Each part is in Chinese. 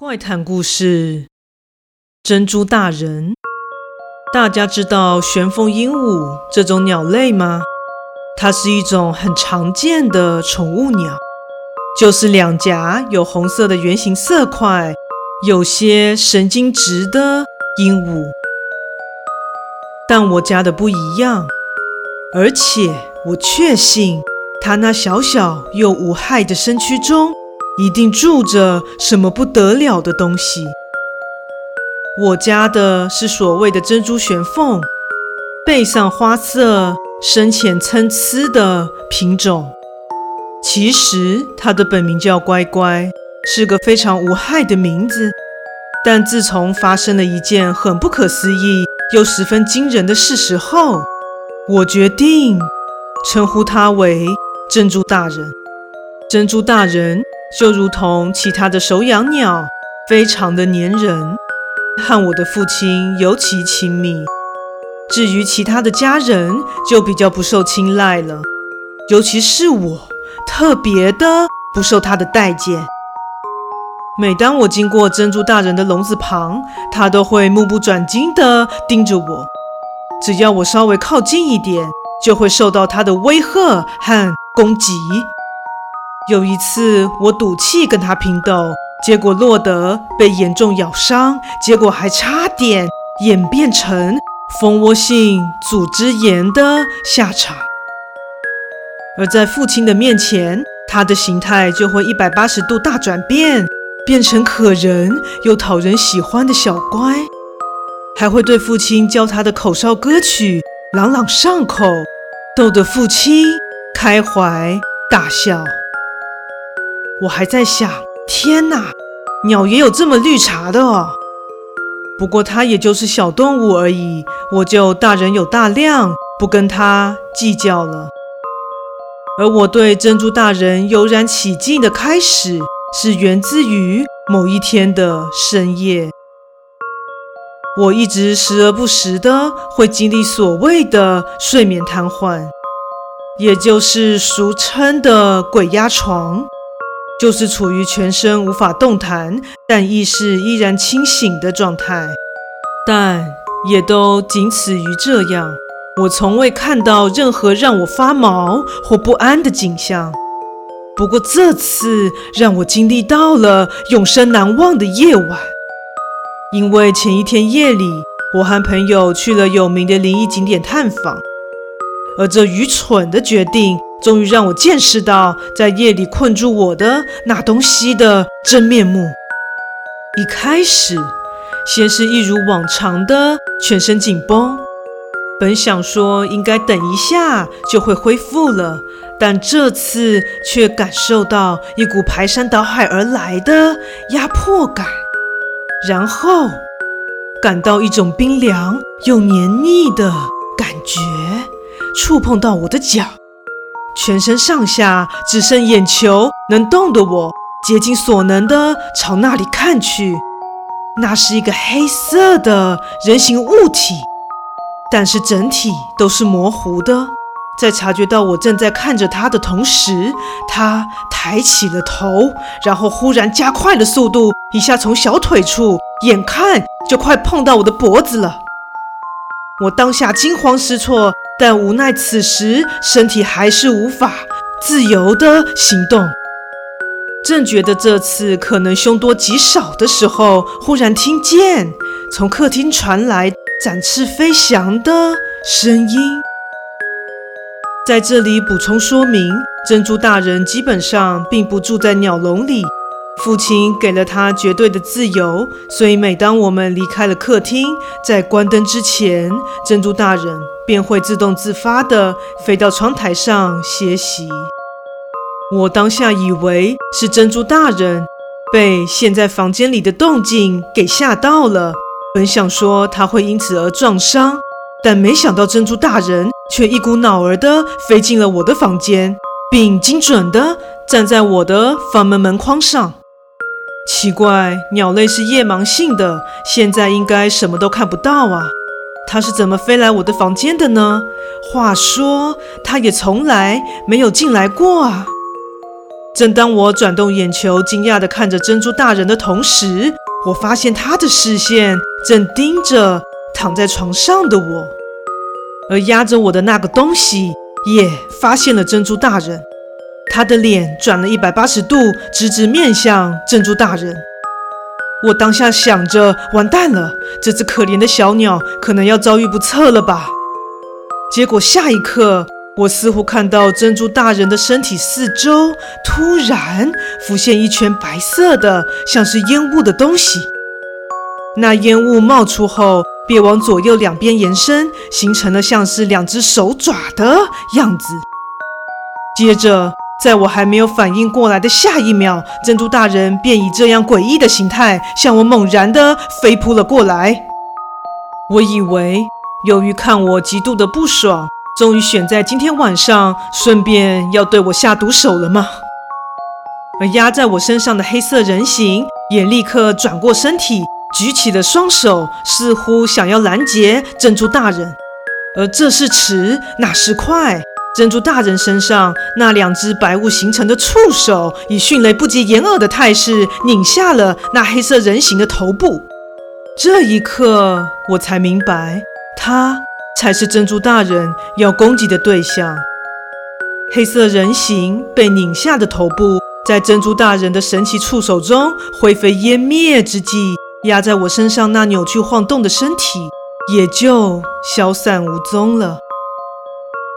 怪谈故事：珍珠大人。大家知道玄凤鹦鹉这种鸟类吗？它是一种很常见的宠物鸟，就是两颊有红色的圆形色块，有些神经质的鹦鹉。但我家的不一样，而且我确信它那小小又无害的身躯中。一定住着什么不得了的东西。我家的是所谓的珍珠玄凤，背上花色深浅参差的品种。其实它的本名叫乖乖，是个非常无害的名字。但自从发生了一件很不可思议又十分惊人的事实后，我决定称呼它为珍珠大人。珍珠大人。就如同其他的手养鸟，非常的粘人，和我的父亲尤其亲密。至于其他的家人，就比较不受青睐了。尤其是我，特别的不受他的待见。每当我经过珍珠大人的笼子旁，他都会目不转睛地盯着我。只要我稍微靠近一点，就会受到他的威吓和攻击。有一次，我赌气跟他拼斗，结果落得被严重咬伤，结果还差点演变成蜂窝性组织炎的下场。而在父亲的面前，他的形态就会一百八十度大转变，变成可人又讨人喜欢的小乖，还会对父亲教他的口哨歌曲朗朗上口，逗得父亲开怀大笑。我还在想，天哪，鸟也有这么绿茶的哦。不过它也就是小动物而已，我就大人有大量，不跟它计较了。而我对珍珠大人油然起敬的开始，是源自于某一天的深夜。我一直时而不时的会经历所谓的睡眠瘫痪，也就是俗称的鬼压床。就是处于全身无法动弹，但意识依然清醒的状态，但也都仅此于这样。我从未看到任何让我发毛或不安的景象。不过这次让我经历到了永生难忘的夜晚，因为前一天夜里，我和朋友去了有名的灵异景点探访，而这愚蠢的决定。终于让我见识到在夜里困住我的那东西的真面目。一开始，先是一如往常的全身紧绷，本想说应该等一下就会恢复了，但这次却感受到一股排山倒海而来的压迫感，然后感到一种冰凉又黏腻的感觉，触碰到我的脚。全身上下只剩眼球能动的我，竭尽所能地朝那里看去。那是一个黑色的人形物体，但是整体都是模糊的。在察觉到我正在看着他的同时，他抬起了头，然后忽然加快了速度，一下从小腿处，眼看就快碰到我的脖子了。我当下惊慌失措。但无奈此时身体还是无法自由的行动。正觉得这次可能凶多吉少的时候，忽然听见从客厅传来展翅飞翔的声音。在这里补充说明，珍珠大人基本上并不住在鸟笼里，父亲给了他绝对的自由，所以每当我们离开了客厅，在关灯之前，珍珠大人。便会自动自发地飞到窗台上歇息。我当下以为是珍珠大人被现在房间里的动静给吓到了，本想说他会因此而撞伤，但没想到珍珠大人却一股脑儿地飞进了我的房间，并精准地站在我的房门门框上。奇怪，鸟类是夜盲性的，现在应该什么都看不到啊。它是怎么飞来我的房间的呢？话说，它也从来没有进来过啊。正当我转动眼球，惊讶地看着珍珠大人的同时，我发现他的视线正盯着躺在床上的我，而压着我的那个东西也发现了珍珠大人。他的脸转了一百八十度，直直面向珍珠大人。我当下想着，完蛋了，这只可怜的小鸟可能要遭遇不测了吧？结果下一刻，我似乎看到珍珠大人的身体四周突然浮现一圈白色的，像是烟雾的东西。那烟雾冒出后，便往左右两边延伸，形成了像是两只手爪的样子。接着，在我还没有反应过来的下一秒，珍珠大人便以这样诡异的形态向我猛然地飞扑了过来。我以为，由于看我极度的不爽，终于选在今天晚上，顺便要对我下毒手了吗？而压在我身上的黑色人形也立刻转过身体，举起了双手，似乎想要拦截珍珠大人。而这是迟，那是快。珍珠大人身上那两只白雾形成的触手，以迅雷不及掩耳的态势拧下了那黑色人形的头部。这一刻，我才明白，他。才是珍珠大人要攻击的对象。黑色人形被拧下的头部，在珍珠大人的神奇触手中灰飞烟灭之际，压在我身上那扭曲晃动的身体也就消散无踪了。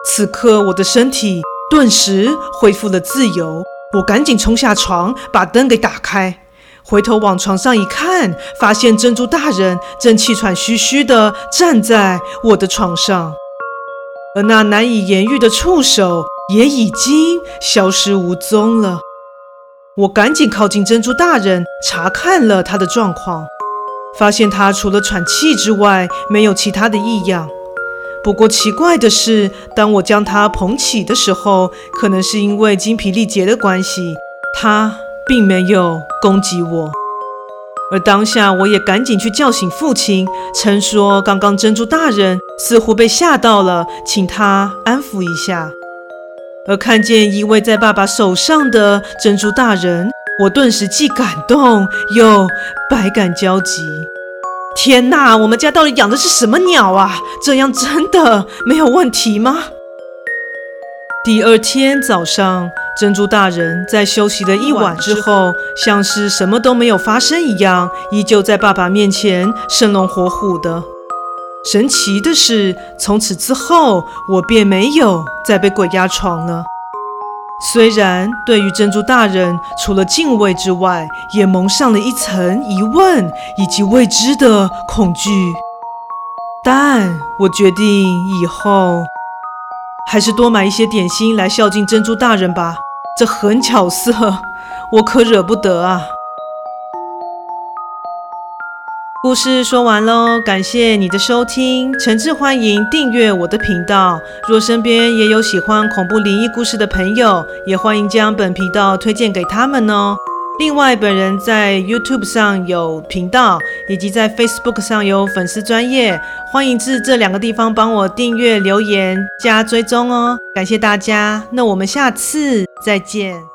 此刻，我的身体顿时恢复了自由，我赶紧冲下床，把灯给打开。回头往床上一看，发现珍珠大人正气喘吁吁地站在我的床上，而那难以言喻的触手也已经消失无踪了。我赶紧靠近珍珠大人，查看了他的状况，发现他除了喘气之外，没有其他的异样。不过奇怪的是，当我将他捧起的时候，可能是因为精疲力竭的关系，他。并没有攻击我，而当下我也赶紧去叫醒父亲，称说刚刚珍珠大人似乎被吓到了，请他安抚一下。而看见依偎在爸爸手上的珍珠大人，我顿时既感动又百感交集。天哪，我们家到底养的是什么鸟啊？这样真的没有问题吗？第二天早上。珍珠大人在休息了一晚之后，像是什么都没有发生一样，依旧在爸爸面前生龙活虎的。神奇的是，从此之后，我便没有再被鬼压床了。虽然对于珍珠大人，除了敬畏之外，也蒙上了一层疑问以及未知的恐惧，但我决定以后。还是多买一些点心来孝敬珍珠大人吧，这很巧色，我可惹不得啊。故事说完喽，感谢你的收听，诚挚欢迎订阅我的频道。若身边也有喜欢恐怖灵异故事的朋友，也欢迎将本频道推荐给他们哦。另外，本人在 YouTube 上有频道，以及在 Facebook 上有粉丝专业，欢迎至这两个地方帮我订阅、留言、加追踪哦，感谢大家，那我们下次再见。